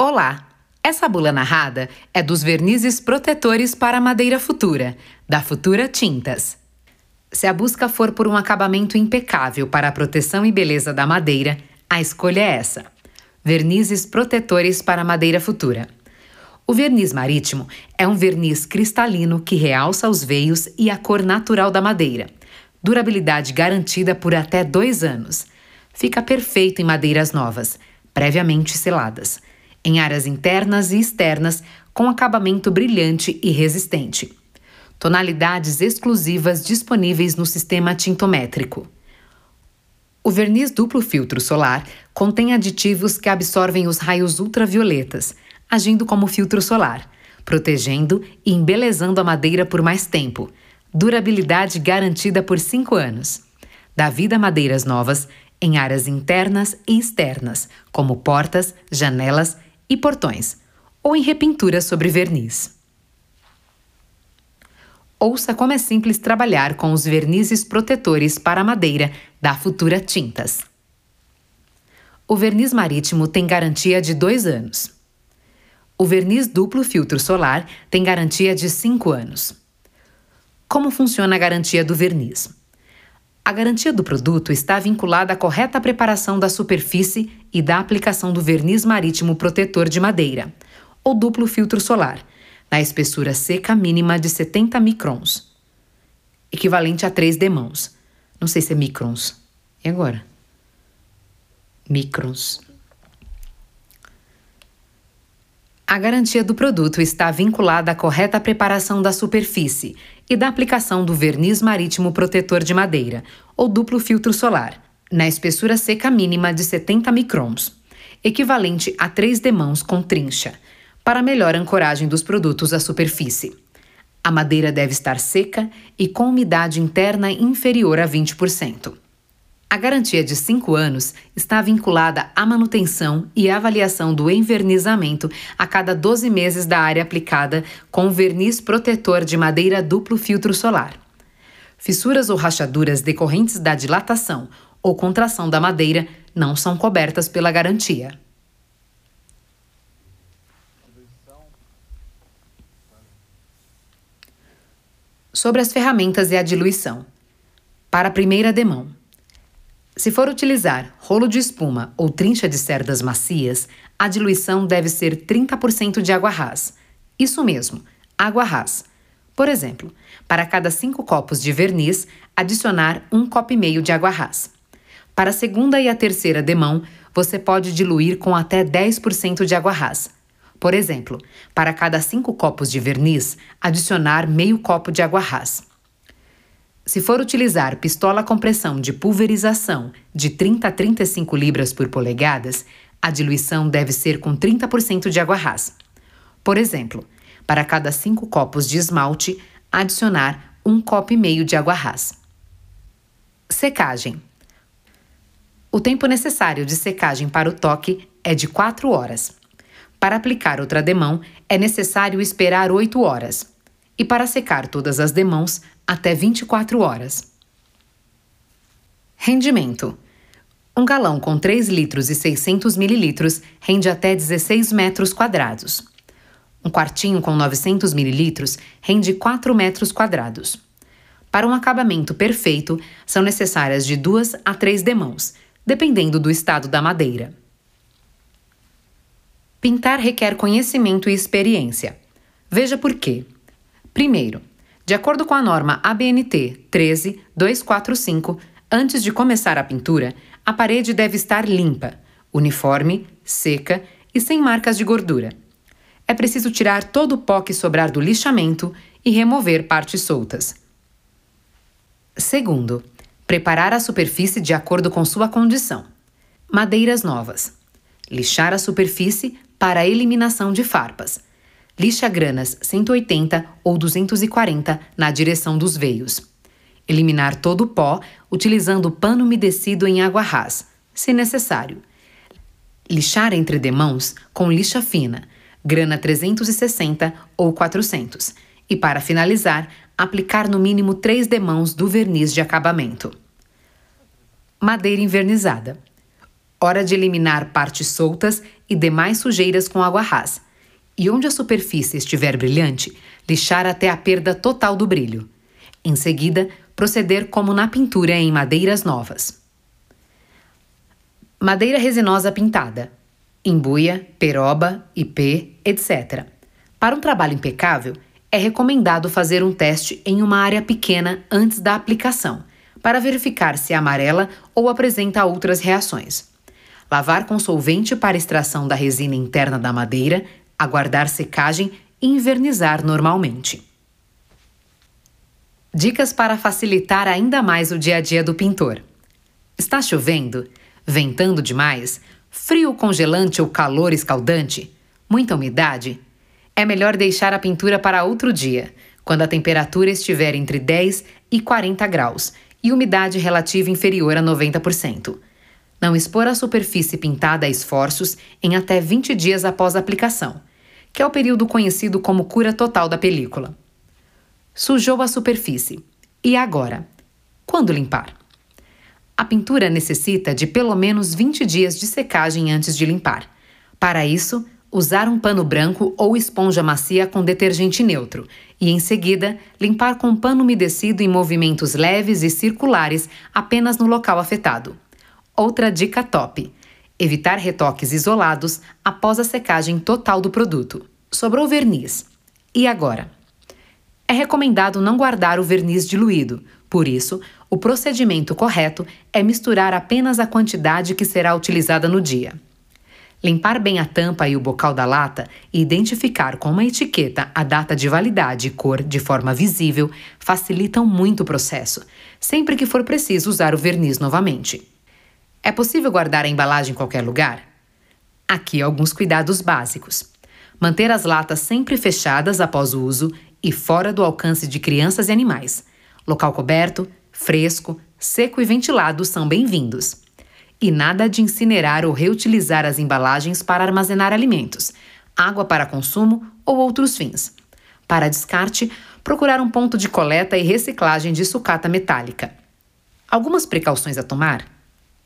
Olá! Essa bula narrada é dos vernizes protetores para madeira futura, da Futura Tintas. Se a busca for por um acabamento impecável para a proteção e beleza da madeira, a escolha é essa: vernizes protetores para madeira futura. O verniz marítimo é um verniz cristalino que realça os veios e a cor natural da madeira. Durabilidade garantida por até dois anos. Fica perfeito em madeiras novas, previamente seladas em áreas internas e externas com acabamento brilhante e resistente. Tonalidades exclusivas disponíveis no sistema tintométrico. O verniz duplo filtro solar contém aditivos que absorvem os raios ultravioletas, agindo como filtro solar, protegendo e embelezando a madeira por mais tempo. Durabilidade garantida por 5 anos. Dá vida a madeiras novas em áreas internas e externas, como portas, janelas e portões, ou em repintura sobre verniz. Ouça como é simples trabalhar com os vernizes protetores para madeira da Futura Tintas. O verniz marítimo tem garantia de dois anos. O verniz duplo filtro solar tem garantia de cinco anos. Como funciona a garantia do verniz? A garantia do produto está vinculada à correta preparação da superfície e da aplicação do verniz marítimo protetor de madeira, ou duplo filtro solar, na espessura seca mínima de 70 microns, equivalente a 3 demãos. Não sei se é microns. E agora? Microns. A garantia do produto está vinculada à correta preparação da superfície e da aplicação do verniz marítimo protetor de madeira, ou duplo filtro solar, na espessura seca mínima de 70 microns, equivalente a 3 demãos com trincha, para melhor ancoragem dos produtos à superfície. A madeira deve estar seca e com umidade interna inferior a 20%. A garantia de 5 anos está vinculada à manutenção e avaliação do envernizamento a cada 12 meses da área aplicada com verniz protetor de madeira duplo filtro solar. Fissuras ou rachaduras decorrentes da dilatação ou contração da madeira não são cobertas pela garantia. Sobre as ferramentas e a diluição. Para a primeira demão. Se for utilizar rolo de espuma ou trincha de cerdas macias, a diluição deve ser 30% de água ras. Isso mesmo, água ras. Por exemplo, para cada 5 copos de verniz, adicionar um copo e meio de água ras. Para a segunda e a terceira demão, você pode diluir com até 10% de água ras. Por exemplo, para cada 5 copos de verniz, adicionar meio copo de água ras. Se for utilizar pistola com pressão de pulverização de 30 a 35 libras por polegadas, a diluição deve ser com 30% de água ras. Por exemplo, para cada 5 copos de esmalte, adicionar um copo e meio de água ras. Secagem. O tempo necessário de secagem para o toque é de 4 horas. Para aplicar outra demão, é necessário esperar 8 horas. E para secar todas as demãos, até 24 horas. Rendimento: um galão com 3 litros e 600 mililitros rende até 16 metros quadrados. Um quartinho com 900 mililitros rende 4 metros quadrados. Para um acabamento perfeito, são necessárias de 2 a 3 demãos, dependendo do estado da madeira. Pintar requer conhecimento e experiência. Veja por quê. Primeiro, de acordo com a norma ABNT 13245, antes de começar a pintura, a parede deve estar limpa, uniforme, seca e sem marcas de gordura. É preciso tirar todo o pó que sobrar do lixamento e remover partes soltas. Segundo, preparar a superfície de acordo com sua condição. Madeiras novas. Lixar a superfície para eliminação de farpas lixa granas 180 ou 240 na direção dos veios. Eliminar todo o pó utilizando pano umedecido em água ras, se necessário. Lixar entre demãos com lixa fina, grana 360 ou 400. E para finalizar, aplicar no mínimo três demãos do verniz de acabamento. Madeira invernizada. Hora de eliminar partes soltas e demais sujeiras com água rasa. E onde a superfície estiver brilhante, lixar até a perda total do brilho. Em seguida, proceder como na pintura em madeiras novas. Madeira resinosa pintada. Embuia, peroba, IP, etc. Para um trabalho impecável, é recomendado fazer um teste em uma área pequena antes da aplicação, para verificar se é amarela ou apresenta outras reações. Lavar com solvente para extração da resina interna da madeira, aguardar secagem e invernizar normalmente. Dicas para facilitar ainda mais o dia a dia do pintor. Está chovendo? Ventando demais? Frio congelante ou calor escaldante? Muita umidade? É melhor deixar a pintura para outro dia, quando a temperatura estiver entre 10 e 40 graus e umidade relativa inferior a 90%. Não expor a superfície pintada a esforços em até 20 dias após a aplicação, que é o período conhecido como cura total da película. Sujou a superfície. E agora? Quando limpar? A pintura necessita de pelo menos 20 dias de secagem antes de limpar. Para isso, usar um pano branco ou esponja macia com detergente neutro e, em seguida, limpar com pano umedecido em movimentos leves e circulares apenas no local afetado. Outra dica top: evitar retoques isolados após a secagem total do produto. Sobrou verniz. E agora? É recomendado não guardar o verniz diluído, por isso, o procedimento correto é misturar apenas a quantidade que será utilizada no dia. Limpar bem a tampa e o bocal da lata e identificar com uma etiqueta a data de validade e cor de forma visível facilitam muito o processo, sempre que for preciso usar o verniz novamente. É possível guardar a embalagem em qualquer lugar? Aqui alguns cuidados básicos. Manter as latas sempre fechadas após o uso e fora do alcance de crianças e animais. Local coberto, fresco, seco e ventilado são bem-vindos. E nada de incinerar ou reutilizar as embalagens para armazenar alimentos, água para consumo ou outros fins. Para descarte, procurar um ponto de coleta e reciclagem de sucata metálica. Algumas precauções a tomar?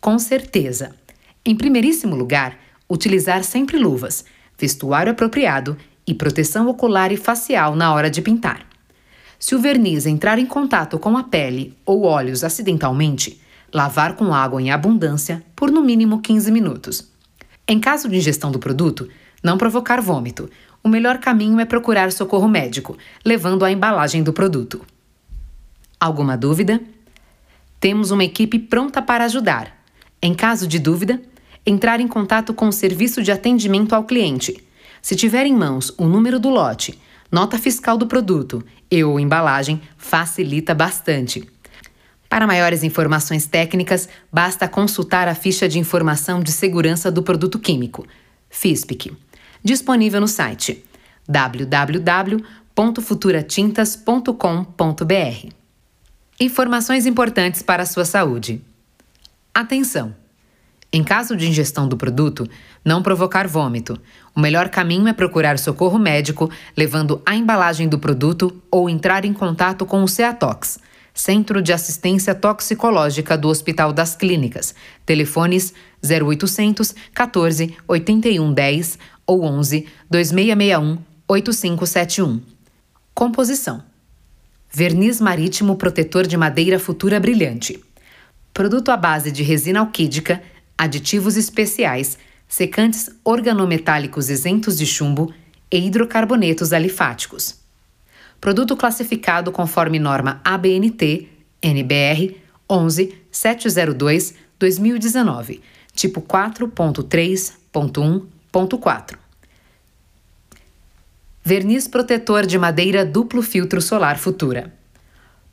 Com certeza. Em primeiríssimo lugar, utilizar sempre luvas, vestuário apropriado e proteção ocular e facial na hora de pintar. Se o verniz entrar em contato com a pele ou olhos acidentalmente, lavar com água em abundância por no mínimo 15 minutos. Em caso de ingestão do produto, não provocar vômito. O melhor caminho é procurar socorro médico, levando a embalagem do produto. Alguma dúvida? Temos uma equipe pronta para ajudar. Em caso de dúvida, entrar em contato com o serviço de atendimento ao cliente. Se tiver em mãos o número do lote, nota fiscal do produto e ou embalagem, facilita bastante. Para maiores informações técnicas, basta consultar a ficha de informação de segurança do produto químico, FISPIC, disponível no site www.futuratintas.com.br. Informações importantes para a sua saúde. Atenção! Em caso de ingestão do produto, não provocar vômito. O melhor caminho é procurar socorro médico, levando a embalagem do produto ou entrar em contato com o CEATOX, Centro de Assistência Toxicológica do Hospital das Clínicas. Telefones 0800 14 81 10 ou 11 2661 8571. Composição: Verniz marítimo protetor de madeira futura brilhante produto à base de resina alquídica, aditivos especiais, secantes organometálicos isentos de chumbo e hidrocarbonetos alifáticos. Produto classificado conforme norma ABNT NBR 11702 2019, tipo 4.3.1.4. Verniz protetor de madeira duplo filtro solar Futura.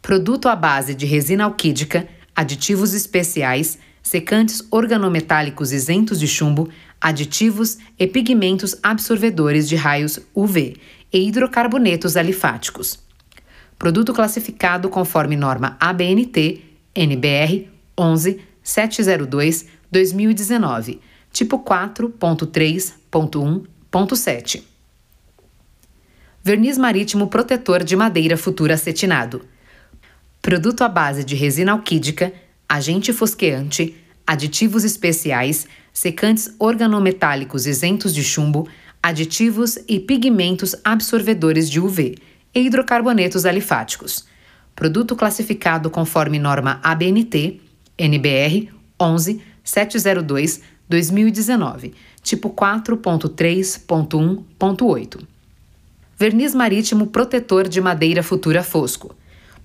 Produto à base de resina alquídica aditivos especiais, secantes organometálicos isentos de chumbo, aditivos e pigmentos absorvedores de raios UV e hidrocarbonetos alifáticos. Produto classificado conforme norma ABNT NBR 11702 2019, tipo 4.3.1.7. Verniz marítimo protetor de madeira futura acetinado produto à base de resina alquídica, agente fosqueante, aditivos especiais, secantes organometálicos isentos de chumbo, aditivos e pigmentos absorvedores de UV e hidrocarbonetos alifáticos. Produto classificado conforme norma ABNT, NBR 11 702 2019, tipo 4.3.1.8. Verniz marítimo protetor de madeira futura fosco.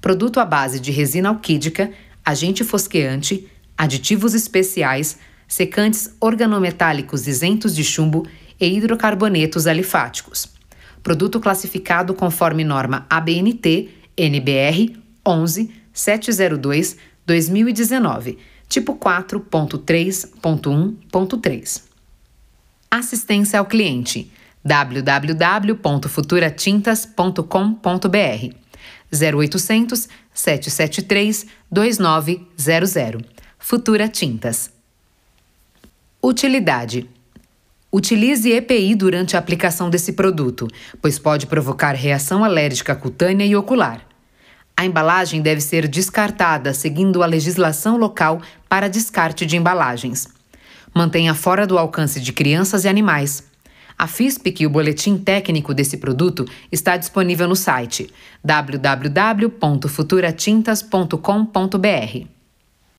Produto à base de resina alquídica, agente fosqueante, aditivos especiais, secantes organometálicos isentos de chumbo e hidrocarbonetos alifáticos. Produto classificado conforme norma ABNT NBR 11 702 2019 tipo 4.3.1.3. Assistência ao cliente www.futuratintas.com.br 0800 773 2900. Futura Tintas. Utilidade. Utilize EPI durante a aplicação desse produto, pois pode provocar reação alérgica cutânea e ocular. A embalagem deve ser descartada seguindo a legislação local para descarte de embalagens. Mantenha fora do alcance de crianças e animais. A FISPIC e o boletim técnico desse produto está disponível no site www.futuratintas.com.br.